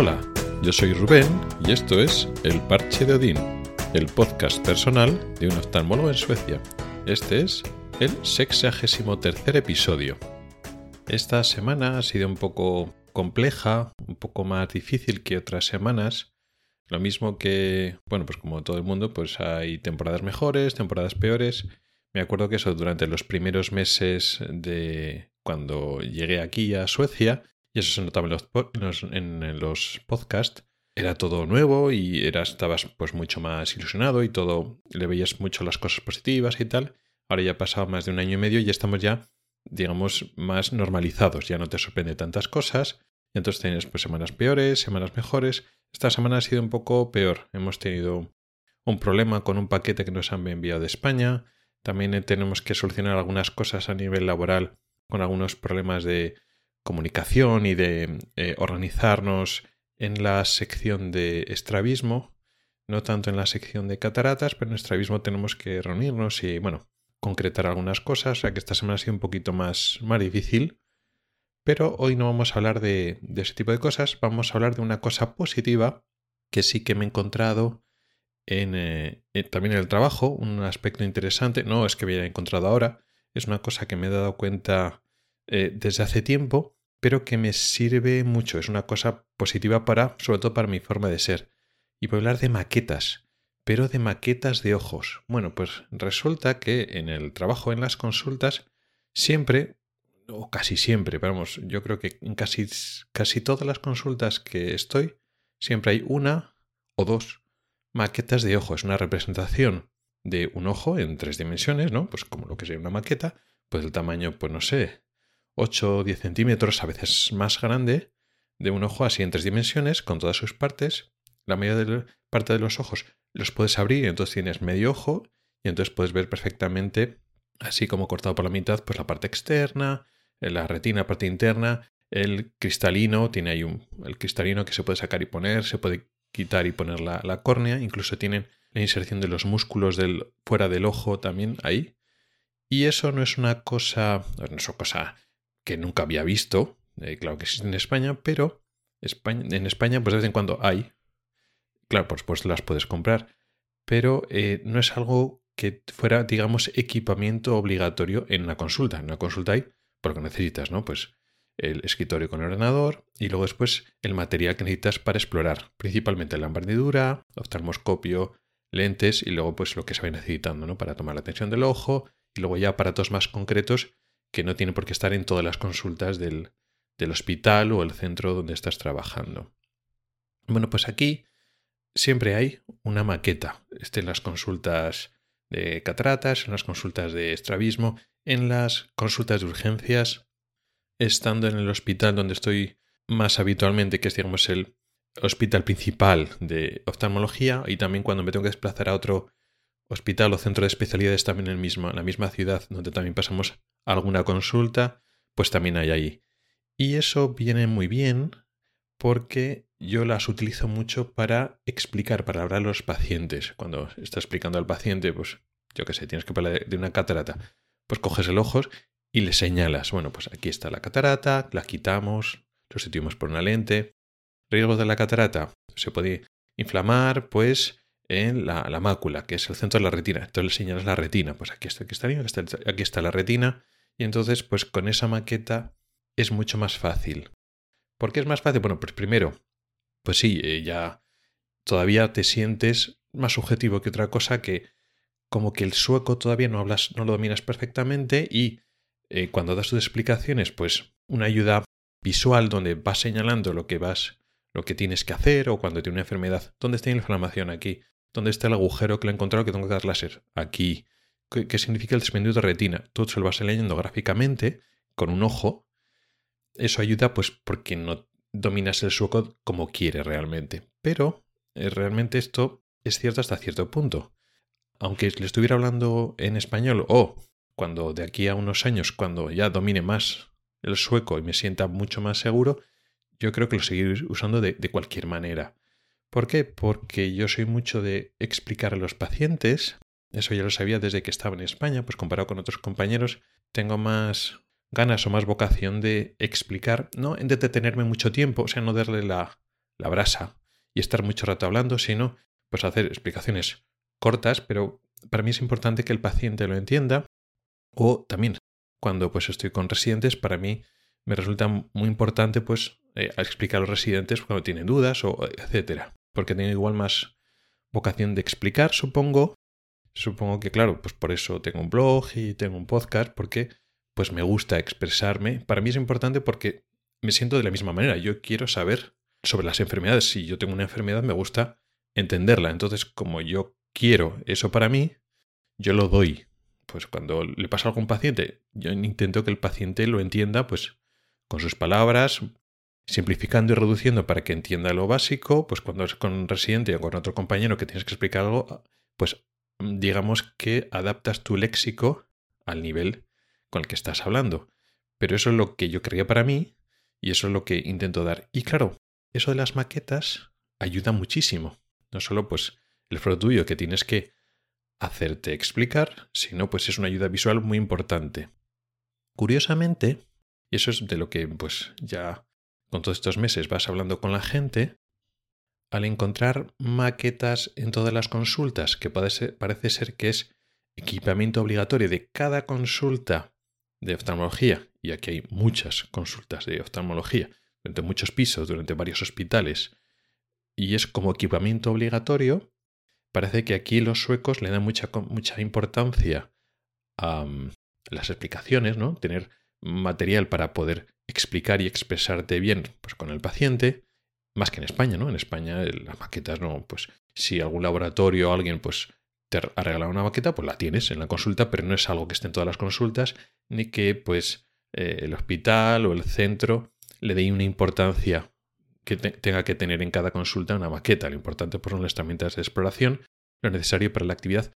Hola, yo soy Rubén y esto es El Parche de Odín, el podcast personal de un oftalmólogo en Suecia. Este es el 63 episodio. Esta semana ha sido un poco compleja, un poco más difícil que otras semanas. Lo mismo que, bueno, pues como todo el mundo, pues hay temporadas mejores, temporadas peores. Me acuerdo que eso durante los primeros meses de cuando llegué aquí a Suecia, y eso se notaba en los, en los, podcasts, era todo nuevo y era, estabas pues mucho más ilusionado y todo, le veías mucho las cosas positivas y tal. Ahora ya ha pasado más de un año y medio y ya estamos ya, digamos, más normalizados, ya no te sorprende tantas cosas. Entonces tienes pues semanas peores, semanas mejores. Esta semana ha sido un poco peor. Hemos tenido un problema con un paquete que nos han enviado de España. También tenemos que solucionar algunas cosas a nivel laboral con algunos problemas de comunicación y de eh, organizarnos en la sección de estrabismo, no tanto en la sección de cataratas, pero en estrabismo tenemos que reunirnos y, bueno, concretar algunas cosas, o sea que esta semana ha sido un poquito más, más difícil. Pero hoy no vamos a hablar de, ese tipo de cosas, vamos a hablar de una cosa positiva que sí que me he encontrado en, eh, también en el trabajo, un aspecto interesante, no es que me haya encontrado ahora, es una cosa que me he dado cuenta eh, desde hace tiempo, pero que me sirve mucho, es una cosa positiva para, sobre todo para mi forma de ser. Y voy a hablar de maquetas, pero de maquetas de ojos. Bueno, pues resulta que en el trabajo, en las consultas, siempre, o casi siempre, vamos, yo creo que en casi, casi todas las consultas que estoy, siempre hay una o dos maquetas de ojos, una representación de un ojo en tres dimensiones, ¿no? Pues como lo que sería una maqueta, pues el tamaño, pues no sé, 8 o 10 centímetros, a veces más grande, de un ojo así en tres dimensiones, con todas sus partes. La mayor parte de los ojos los puedes abrir entonces tienes medio ojo y entonces puedes ver perfectamente, así como cortado por la mitad, pues la parte externa, la retina, parte interna, el cristalino, tiene ahí un, el cristalino que se puede sacar y poner, se puede quitar y poner la, la córnea, incluso tienen la inserción de los músculos del, fuera del ojo también ahí. Y eso no es una cosa, no es una cosa que nunca había visto, eh, claro que existe en España, pero en España pues de vez en cuando hay. Claro, pues, pues las puedes comprar, pero eh, no es algo que fuera, digamos, equipamiento obligatorio en una consulta. En una consulta hay porque necesitas, ¿no? Pues el escritorio con el ordenador y luego después el material que necesitas para explorar, principalmente la embardidura, oftalmoscopio, lentes y luego pues lo que se va necesitando, ¿no? Para tomar la tensión del ojo y luego ya aparatos más concretos que no tienen por qué estar en todas las consultas del, del hospital o el centro donde estás trabajando. Bueno, pues aquí siempre hay una maqueta. Este en las consultas de cataratas, en las consultas de estrabismo, en las consultas de urgencias, estando en el hospital donde estoy más habitualmente, que es digamos el hospital principal de oftalmología, y también cuando me tengo que desplazar a otro hospital o centro de especialidades también en, el mismo, en la misma ciudad donde también pasamos alguna consulta, pues también hay ahí. Y eso viene muy bien porque yo las utilizo mucho para explicar, para hablar a los pacientes. Cuando está explicando al paciente, pues yo qué sé, tienes que hablar de una catarata, pues coges el ojo y le señalas, bueno, pues aquí está la catarata, la quitamos, lo sustituimos por una lente. Riesgos de la catarata, se puede inflamar, pues en la, mácula, que es el centro de la retina. Entonces le señalas la retina, pues aquí está, aquí está, aquí está, aquí está la retina, y entonces pues con esa maqueta es mucho más fácil. ¿Por qué es más fácil? Bueno, pues primero, pues sí, eh, ya todavía te sientes más subjetivo que otra cosa que como que el sueco todavía no hablas, no lo dominas perfectamente y eh, cuando das tus explicaciones, pues una ayuda visual donde vas señalando lo que vas, lo que tienes que hacer o cuando tiene una enfermedad, dónde está la inflamación aquí, ¿Dónde está el agujero que le he encontrado que tengo que dar láser? Aquí. ¿Qué, significa el desprendido de retina? Tú se lo vas leyendo gráficamente con un ojo. Eso ayuda pues porque no dominas el sueco como quiere realmente. Pero eh, realmente esto es cierto hasta cierto punto. Aunque le estuviera hablando en español o cuando de aquí a unos años, cuando ya domine más el sueco y me sienta mucho más seguro, yo creo que lo seguiré usando de cualquier manera. ¿Por qué? Porque yo soy mucho de explicar a los pacientes, eso ya lo sabía desde que estaba en España, pues comparado con otros compañeros, tengo más ganas o más vocación de explicar, no en detenerme mucho tiempo, o sea, no darle la, la brasa y estar mucho rato hablando, sino pues hacer explicaciones cortas, pero para mí es importante que el paciente lo entienda. O también cuando pues estoy con residentes, para mí me resulta muy importante pues eh, explicar a los residentes cuando tienen dudas o etcétera, porque tengo igual más vocación de explicar, supongo. Supongo que claro, pues por eso tengo un blog y tengo un podcast porque pues me gusta expresarme. Para mí es importante porque me siento de la misma manera. Yo quiero saber sobre las enfermedades. Si yo tengo una enfermedad, me gusta entenderla. Entonces, como yo quiero eso para mí, yo lo doy. Pues cuando le pasa algo a algún paciente, yo intento que el paciente lo entienda, pues con sus palabras, simplificando y reduciendo para que entienda lo básico. Pues cuando es con un residente o con otro compañero que tienes que explicar algo, pues digamos que adaptas tu léxico al nivel con el que estás hablando. Pero eso es lo que yo quería para mí y eso es lo que intento dar. Y claro, eso de las maquetas ayuda muchísimo. No solo pues el fruto tuyo que tienes que hacerte explicar, sino pues es una ayuda visual muy importante. Curiosamente, y eso es de lo que pues ya con todos estos meses vas hablando con la gente, al encontrar maquetas en todas las consultas, que parece ser que es equipamiento obligatorio de cada consulta de oftalmología, y aquí hay muchas consultas de oftalmología, durante muchos pisos, durante varios hospitales, y es como equipamiento obligatorio, parece que aquí los suecos le dan mucha, mucha importancia a mm, las explicaciones, ¿no? Tener material para poder explicar y expresarte bien pues, con el paciente, más que en España, ¿no? En España las maquetas no, pues si algún laboratorio o alguien pues te ha regalado una maqueta, pues la tienes en la consulta, pero no es algo que esté en todas las consultas, ni que pues eh, el hospital o el centro le dé una importancia que tenga que tener en cada consulta una maqueta. Lo importante pues, son las herramientas de exploración, lo necesario para la actividad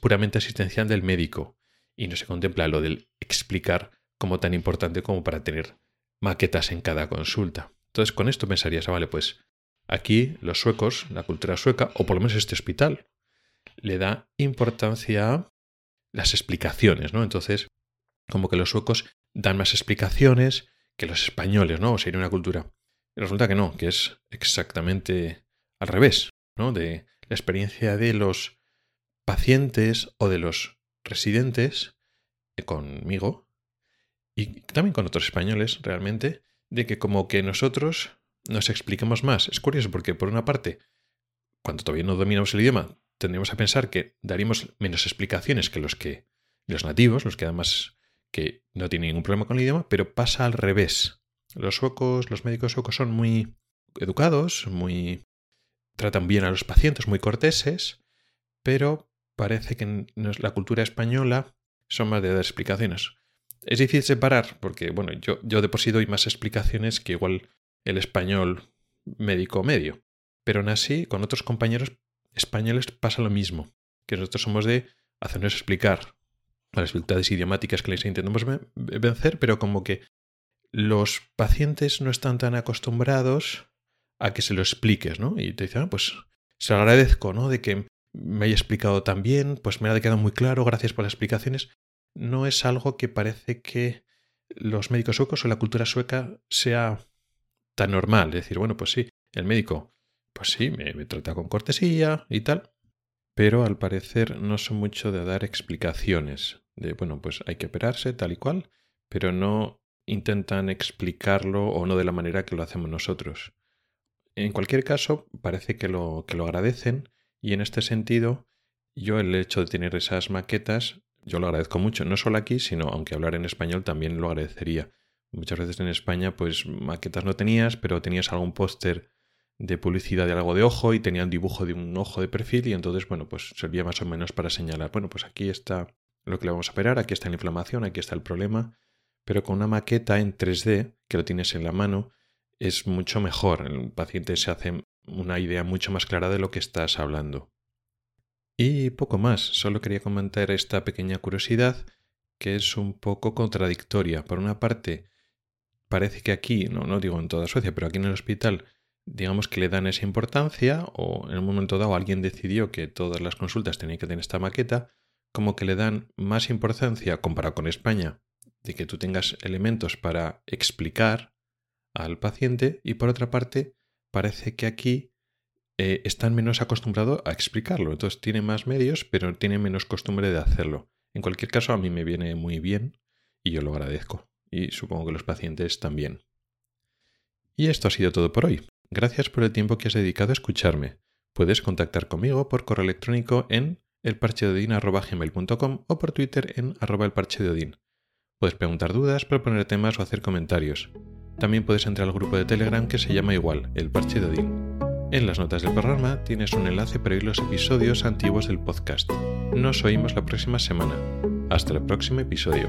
puramente asistencial del médico. Y no se contempla lo del explicar como tan importante como para tener maquetas en cada consulta. Entonces, con esto pensarías, ah, vale, pues aquí los suecos, la cultura sueca, o por lo menos este hospital, le da importancia a las explicaciones, ¿no? Entonces, como que los suecos dan más explicaciones que los españoles, ¿no? O sería una cultura. Y resulta que no, que es exactamente al revés, ¿no? De la experiencia de los pacientes o de los residentes eh, conmigo y también con otros españoles realmente, de que como que nosotros nos expliquemos más. Es curioso porque por una parte, cuando todavía no dominamos el idioma, tendríamos a pensar que daríamos menos explicaciones que los que los nativos, los que además que no tienen ningún problema con el idioma, pero pasa al revés. Los suecos, los médicos suecos son muy educados, muy tratan bien a los pacientes, muy corteses, pero parece que en la cultura española son más de dar explicaciones. Es difícil separar, porque bueno, yo, yo de por sí doy más explicaciones que igual el español médico medio. Pero aún así, con otros compañeros españoles pasa lo mismo, que nosotros somos de hacernos explicar las dificultades idiomáticas que les intentamos vencer, pero como que los pacientes no están tan acostumbrados a que se lo expliques, ¿no? Y te dicen, ah, pues se lo agradezco, ¿no? De que me haya explicado tan bien, pues me ha quedado muy claro, gracias por las explicaciones. No es algo que parece que los médicos suecos o la cultura sueca sea tan normal. Es decir, bueno, pues sí, el médico pues sí, me, trata con cortesía y tal, pero al parecer no son mucho de dar explicaciones, de, bueno, pues hay que operarse tal y cual, pero no intentan explicarlo o no de la manera que lo hacemos nosotros. En cualquier caso, parece que lo, que lo agradecen y en este sentido, yo el hecho de tener esas maquetas, yo lo agradezco mucho, no solo aquí, sino aunque hablar en español también lo agradecería. Muchas veces en España, pues maquetas no tenías, pero tenías algún póster de publicidad de algo de ojo y tenía el dibujo de un ojo de perfil y entonces, bueno, pues servía más o menos para señalar, bueno, pues aquí está lo que le vamos a operar, aquí está la inflamación, aquí está el problema, pero con una maqueta en 3D que lo tienes en la mano es mucho mejor, el paciente se hace una idea mucho más clara de lo que estás hablando. Y poco más, solo quería comentar esta pequeña curiosidad que es un poco contradictoria. Por una parte, parece que aquí, no, no digo en toda Suecia, pero aquí en el hospital digamos que le dan esa importancia o en un momento dado alguien decidió que todas las consultas tenían que tener esta maqueta, como que le dan más importancia comparado con España, de que tú tengas elementos para explicar al paciente y por otra parte parece que aquí eh, están menos acostumbrados a explicarlo. Entonces tiene más medios, pero tiene menos costumbre de hacerlo. En cualquier caso, a mí me viene muy bien y yo lo agradezco. Y supongo que los pacientes también. Y esto ha sido todo por hoy. Gracias por el tiempo que has dedicado a escucharme. Puedes contactar conmigo por correo electrónico en elparchedeodin.com o por Twitter en arroba elparchedeodin. Puedes preguntar dudas, proponer temas o hacer comentarios. También puedes entrar al grupo de Telegram que se llama igual, el Parche de. En las notas del programa tienes un enlace para oír los episodios antiguos del podcast. Nos oímos la próxima semana. Hasta el próximo episodio.